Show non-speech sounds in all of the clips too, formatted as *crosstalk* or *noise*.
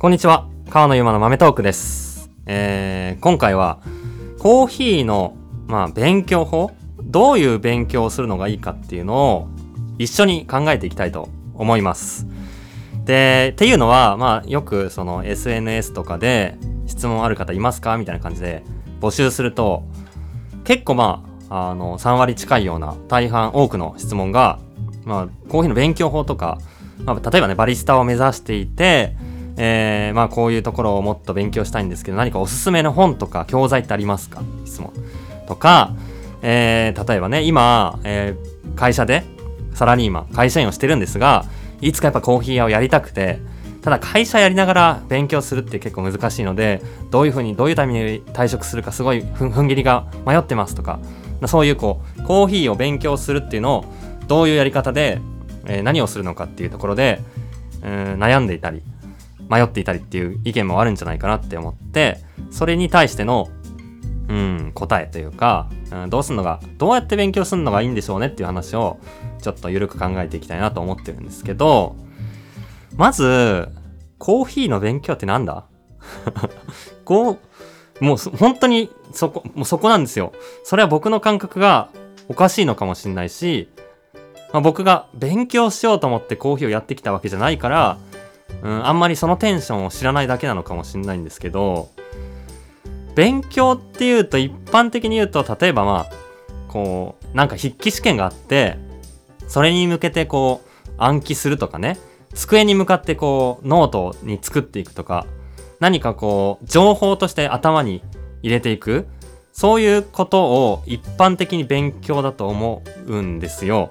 こんにちは。川野ゆまの豆トークです。えー、今回は、コーヒーの、まあ、勉強法どういう勉強をするのがいいかっていうのを、一緒に考えていきたいと思います。で、っていうのは、まあ、よくその SNS とかで質問ある方いますか？みたいな感じで募集すると、結構まあ、あの、3割近いような大半多くの質問が、まあ、コーヒーの勉強法とか、まあ、例えばね、バリスタを目指していて、えー、まあこういうところをもっと勉強したいんですけど、何かおすすめの本とか教材ってありますか？質問。とか、えー、例えばね、今、えー、会社でサラリーマン、会社員をしてるんですが、いつかやっぱコーヒー屋をやりたくて、ただ会社やりながら勉強するって結構難しいので、どういうふうに、どういうタイミングで退職するかすごいふん踏ん切りが迷ってますとか、そういうこう、コーヒーを勉強するっていうのを、どういうやり方で、えー何をするのかっていうところで、うん悩んでいたり、迷っていたりっていう意見もあるんじゃないかなって思って、それに対しての、うん、答えというか、うん、どうすんのが、どうやって勉強するのがいいんでしょうねっていう話を、ちょっと緩く考えていきたいなと思ってるんですけど、まず、コーヒーの勉強ってなんだ？*laughs* こう、もう本当にそこ、もうそこなんですよ。それは僕の感覚がおかしいのかもしれないし、まあ、僕が勉強しようと思ってコーヒーをやってきたわけじゃないから、うん、あんまりそのテンションを知らないだけなのかもしれないんですけど、勉強っていうと一般的に言うと、例えばまあ、こう、なんか筆記試験があって、それに向けてこう、暗記するとかね、机に向かってこう、ノートに作っていくとか、何かこう、情報として頭に入れていく、そういうことを一般的に勉強だと思うんですよ。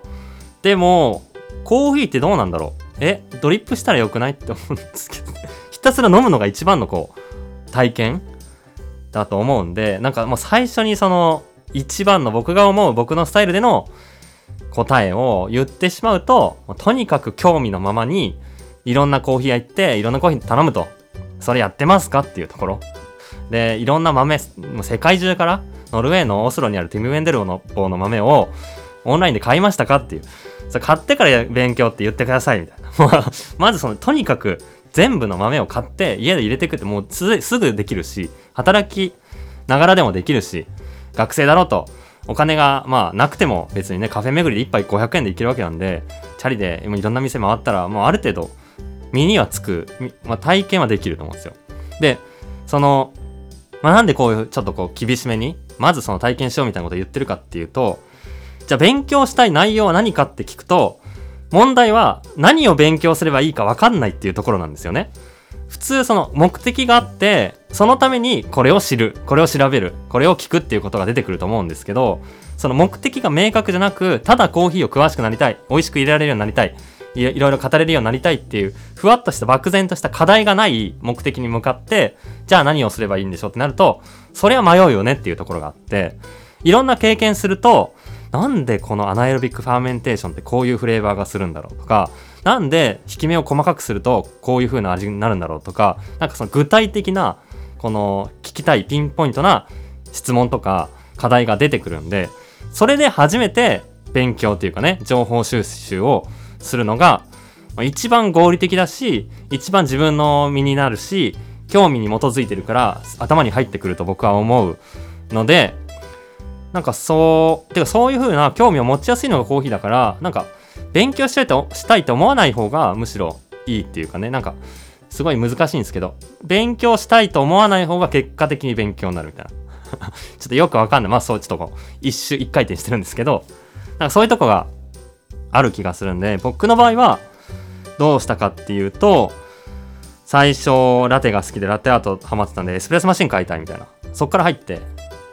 でも、コーヒーってどうなんだろう？え、ドリップしたらよくないって思うんですけど、*laughs* ひたすら飲むのが一番のこう、体験？だと思うんで、なんかもう最初にその、一番の僕が思う僕のスタイルでの答えを言ってしまうと、とにかく興味のままに、いろんなコーヒー屋行って、いろんなコーヒー頼むと。それやってますかっていうところ。で、いろんな豆、もう世界中から、ノルウェーのオスロにあるティム・ウェンデルの棒の豆を、オンラインで買いましたかっていう。それ買ってから勉強って言ってくださいみたいな。*laughs* まずその、とにかく全部の豆を買って家で入れていくってもうすぐできるし、働きながらでもできるし、学生だろうと、お金がまあなくても別にね、カフェ巡りで1杯500円でいけるわけなんで、チャリでいろんな店回ったら、もうある程度身にはつく、まあ、体験はできると思うんですよ。で、その、まあ、なんでこういうちょっとこう厳しめに、まずその体験しようみたいなことを言ってるかっていうと、じゃあ勉強したい内容は何かって聞くと、問題は何を勉強すればいいか分かんないっていうところなんですよね。普通その目的があって、そのためにこれを知る、これを調べる、これを聞くっていうことが出てくると思うんですけど、その目的が明確じゃなく、ただコーヒーを詳しくなりたい、美味しく入れられるようになりたい、いいろいろ語れるようになりたいっていう、ふわっとした漠然とした課題がない目的に向かって、じゃあ何をすればいいんでしょうってなると、それは迷うよねっていうところがあって、いろんな経験すると、なんでこの anaerobic fermentation ってこういうフレーバーがするんだろうとか、なんで挽き目を細かくするとこういう風な味になるんだろうとか、なんかその具体的な、この聞きたいピンポイントな質問とか課題が出てくるんで、それで初めて勉強っていうかね、情報収集をするのが、一番合理的だし、一番自分の身になるし、興味に基づいてるから頭に入ってくると僕は思うので、なんかそう、てかそういう風な興味を持ちやすいのがコーヒーだから、なんか勉強したいとしたいと思わない方がむしろいいっていうかね、なんかすごい難しいんですけど、勉強したいと思わない方が結果的に勉強になるみたいな。*laughs* ちょっとよくわかんない。まあそう、ちょっとこう、一周一回転してるんですけど、なんかそういうとこがある気がするんで、僕の場合はどうしたかっていうと、最初ラテが好きでラテアートハマってたんでエスプレッソマシン買いたいみたいな。そっから入って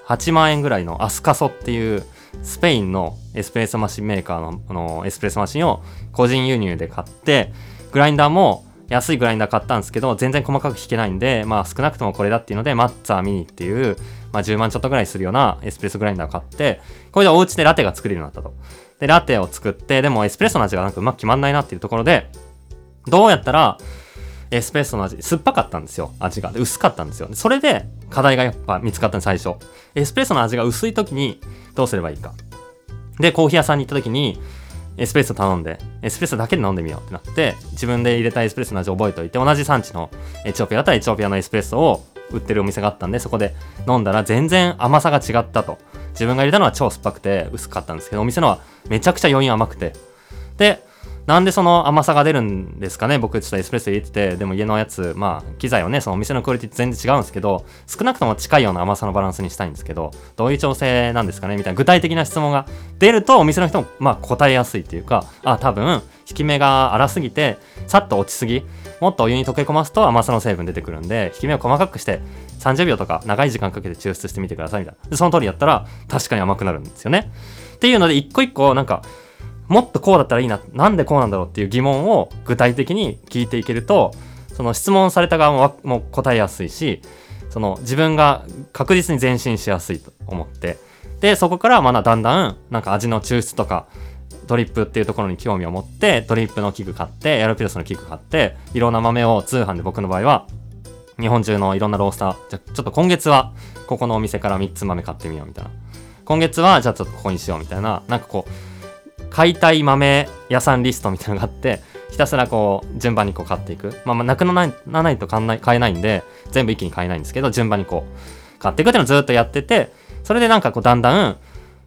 8万円ぐらいのアスカソっていうスペインのエスプレッソマシンメーカーのあのエスプレッソマシンを個人輸入で買って、グラインダーも安いグラインダー買ったんですけど、全然細かく弾けないんで、まあ少なくともこれだっていうので、マッツァーミニっていう、まあ10万ちょっとぐらいするようなエスプレッソグラインダーを買って、これでお家でラテが作れるようになったと。で、ラテを作って、でもエスプレッソの味がなんかうまく決まんないなっていうところで、どうやったら、エスプレッソの味、酸っぱかったんですよ、味が。薄かったんですよ。それで、課題がやっぱ見つかった、最初。エスプレッソの味が薄い時に、どうすればいいか。で、コーヒー屋さんに行った時に、エスプレッソ頼んで、エスプレッソだけで飲んでみようってなって、自分で入れたエスプレッソの味を覚えておいて、同じ産地のエチオピアだったらエチオピアのエスプレッソを売ってるお店があったんで、そこで飲んだら全然甘さが違ったと。自分が入れたのは超酸っぱくて薄かったんですけど、お店のはめちゃくちゃ余韻甘くて。で、なんでその甘さが出るんですかね？僕ちょっとエスプレッソ入れてて、でも家のやつ、まあ、機材はね、そのお店のクオリティ全然違うんですけど、少なくとも近いような甘さのバランスにしたいんですけど、どういう調整なんですかね？みたいな具体的な質問が出ると、お店の人も、まあ、答えやすいっていうか、あ、多分、引き目が荒すぎて、さっと落ちすぎ、もっとお湯に溶け込ますと甘さの成分出てくるんで、引き目を細かくして、30秒とか長い時間かけて抽出してみてくださいみたいな。で、その通りやったら、確かに甘くなるんですよね。っていうので、一個一個、なんか、もっとこうだったらいいな、なんでこうなんだろうっていう疑問を具体的に聞いていけると、その質問された側もも答えやすいし、その自分が確実に前進しやすいと思って、で、そこからまだだんだん、なんか味の抽出とか、ドリップっていうところに興味を持って、ドリップの器具買って、エアロピロスの器具買って、いろんな豆を通販で僕の場合は、日本中のいろんなロースター、じゃちょっと今月はここのお店から3つ豆買ってみようみたいな。今月はじゃあちょっとここにしようみたいな、なんかこう、買いたい豆屋さんリストみたいなのがあって、*laughs* ひたすらこう、順番にこう買っていく。まあ、まあ、なくならないと買えないんで、全部一気に買えないんですけど、順番にこう、買っていくっていうのをずっとやってて、それでなんかこう、だんだん、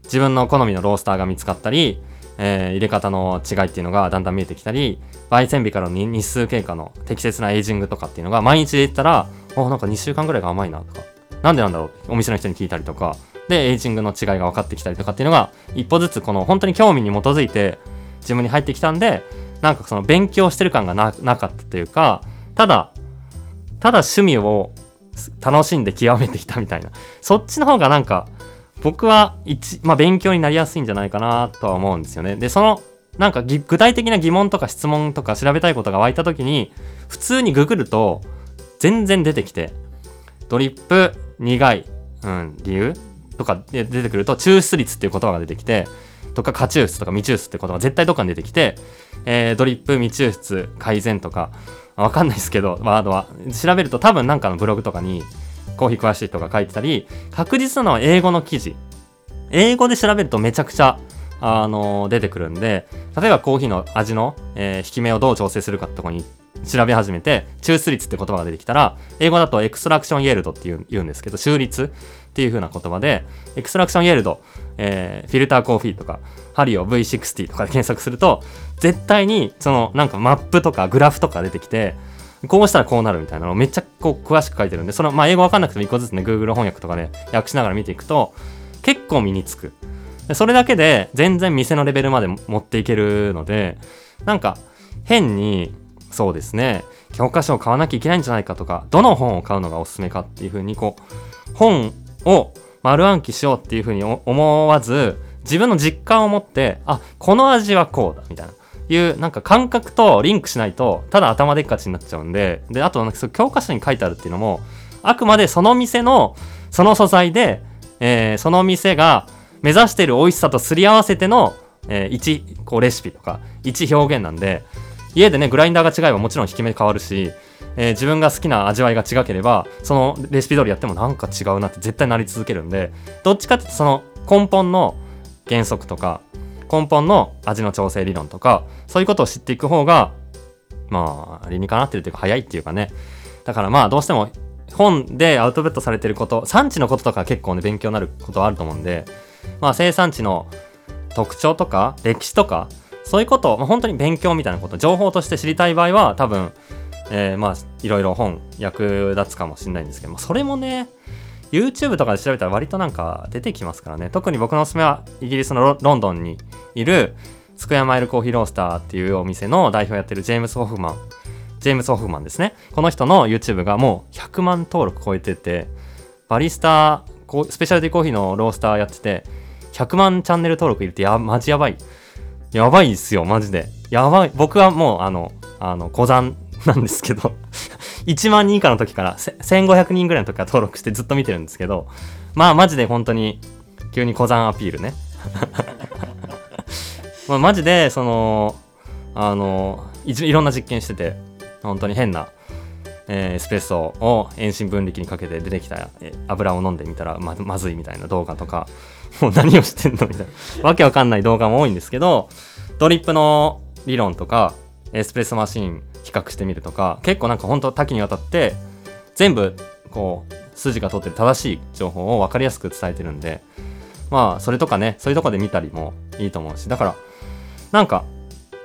自分の好みのロースターが見つかったり、えー、入れ方の違いっていうのがだんだん見えてきたり、焙煎日からの日数経過の適切なエイジングとかっていうのが毎日で言ったら、おなんか2週間ぐらいが甘いなとか、なんでなんだろうお店の人に聞いたりとか、で、エイジングの違いが分かってきたりとかっていうのが、一歩ずつこの本当に興味に基づいて自分に入ってきたんで、なんかその勉強してる感がなかったというか、ただ、ただ趣味を楽しんで極めてきたみたいな。そっちの方がなんか、僕は一、まあ、勉強になりやすいんじゃないかなとは思うんですよね。で、その、なんか具体的な疑問とか質問とか調べたいことが湧いた時に、普通にググると、全然出てきて、ドリップ、苦い、うん、理由とか出てくると抽出率っていう言葉が出てきてとか過抽出とか未抽出って言葉が絶対どっかに出てきて、えー、ドリップ未抽出改善とかわかんないですけどワードは調べると多分なんかのブログとかにコーヒー詳しい人が書いてたり確実なのは英語の記事。英語で調べるとめちゃくちゃあの、出てくるんで例えばコーヒーの味の、えー、引き目をどう調整するかってとこに行っ調べ始めて、抽出率って言葉が出てきたら、英語だとエクストラクションイエルドって言うんですけど、抽率っていう風な言葉で、エクストラクションイエルド、えー、フィルターコーヒーとか、ハリオ V60 とかで検索すると、絶対に、その、なんかマップとかグラフとか出てきて、こうしたらこうなるみたいなのをめっちゃこう詳しく書いてるんで、その、まあ、英語わかんなくても一個ずつね、Google 翻訳とかで訳しながら見ていくと、結構身につく。それだけで全然店のレベルまで持っていけるので、なんか変にそうですね。教科書を買わなきゃいけないんじゃないかとかどの本を買うのがおすすめかっていうふうにこう本を丸暗記しようっていうふうに思わず自分の実感を持ってあこの味はこうだみたいないうなんか感覚とリンクしないとただ頭でっかちになっちゃうんでであとなんか教科書に書いてあるっていうのもあくまでその店のその素材で、えー、その店が目指してる美味しさとすり合わせての、えー、1こうレシピとか1表現なんで家でね、グラインダーが違えばもちろん引き目変わるし、えー、自分が好きな味わいが違ければ、そのレシピ通りやってもなんか違うなって絶対なり続けるんで、どっちかっていうとその根本の原則とか、根本の味の調整理論とか、そういうことを知っていく方が、まあ、理にかなってるというか早いっていうかね。だからまあどうしても本でアウトプットされてること、産地のこととか結構ね、勉強になることはあると思うんで、まあ生産地の特徴とか歴史とかそういうこと、まあ、本当に勉強みたいなこと、情報として知りたい場合は、多分、えー、まあ、いろいろ本役立つかもしれないんですけど、まあ、それもね、YouTube とかで調べたら割となんか出てきますからね。特に僕のおすすめは、イギリスのロンドンにいる、スクエアマイルコーヒーロースターっていうお店の代表やってるジェームス・ホフマン。ジェームス・ホフマンですね。この人の YouTube がもう100万登録超えてて、バリスタスペシャルティコーヒーのロースターやってて、100万チャンネル登録いるってや、マジやばい。やばいっすよ、マジで。やばい。僕はもう、あの、あの、小山なんですけど *laughs* 1万人以下の時から、1500人ぐらいの時から登録してずっと見てるんですけど、まあ、マジで本当に、急に小山アピールね。*laughs* まあ、マジで、その、あのい、いろんな実験してて、本当に変な、えー、エスプレッソを遠心分離にかけて出てきた油を飲んでみたらままずいみたいな動画とか、*laughs* もう何をしてんのみたいな。わけわかんない動画も多いんですけど、ドリップの理論とかエスプレッソマシン比較してみるとか結構なんかほんと多岐にわたって全部こう筋が通ってる正しい情報を分かりやすく伝えてるんでまあそれとかねそういうとこで見たりもいいと思うしだからなんか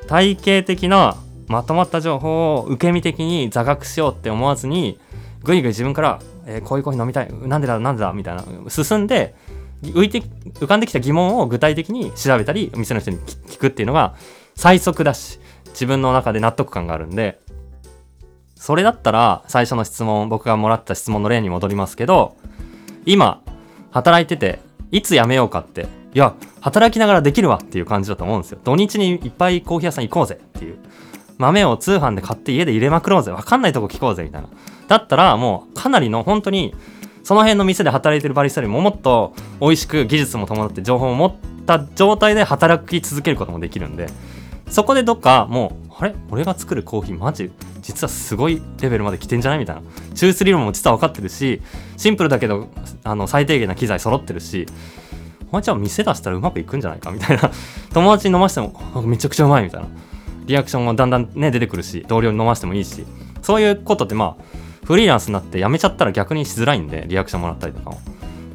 体系的なまとまった情報を受け身的に座学しようって思わずにぐいぐい自分から、えー、こういうコーヒー飲みたいなんでだなんでだみたいな進んで浮いて浮かんできた疑問を具体的に調べたりお店の人に聞くっていうのが最速だし自分の中で納得感があるんでそれだったら最初の質問僕がもらった質問の例に戻りますけど今働いてていつ辞めようかっていや働きながらできるわっていう感じだと思うんですよ。土日にいっぱいコーヒー屋さん行こうぜっていう。豆を通販で買って家で入れまくろうぜ。わかんないとこ聞こうぜみたいな。だったらもうかなりの本当にその辺の店で働いてるバリスタよりももっと美味しく技術も伴って情報を持った状態で働き続けることもできるんで。そこでどっかもうあれ？俺が作るコーヒーマジ実はすごいレベルまで来てんじゃない？みたいな。抽出理論も実は分かってるしシンプルだけどあの最低限な機材揃ってるし。お前じゃあ店出したらうまくいくんじゃないか？みたいな。友達に飲ましてもめちゃくちゃうまいみたいな。リアクションもだんだんね出てくるし同僚に飲ましてもいいし。そういうことってまあフリーランスになって辞めちゃったら逆にしづらいんでリアクションもらったりとかも。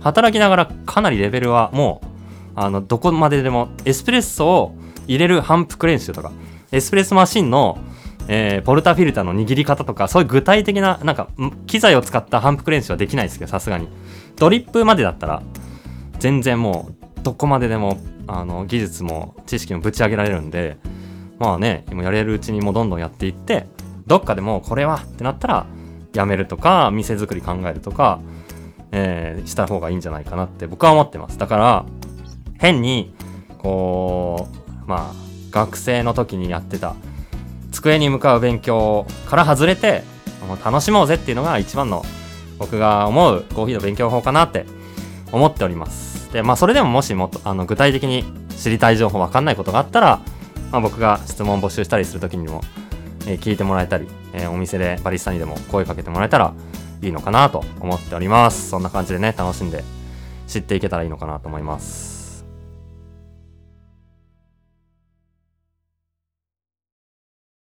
働きながらかなりレベルはもうあのどこまででもエスプレッソを入れる反復練習とかエスプレッソマシンの、えー、ポルタフィルターの握り方とかそういう具体的ななんか機材を使った反復練習はできないですけどさすがに。ドリップまでだったら全然もうどこまででもあの技術も知識もぶち上げられるんでまあね今やれるうちにもうどんどんやっていってどっかでもこれはってなったらやめるとか店作り考えるとか、えー、した方がいいんじゃないかなって僕は思ってます。だから変にこうまあ学生の時にやってた机に向かう勉強から外れて楽しもうぜっていうのが一番の僕が思うコーヒーの勉強法かなって思っております。でまあそれでももしもっとあの具体的に知りたい情報わかんないことがあったら、まあ、僕が質問募集したりする時にも、えー、聞いてもらえたり、えー、お店でバリスタにでも声かけてもらえたらいいのかなと思っております。そんな感じでね楽しんで知っていけたらいいのかなと思います。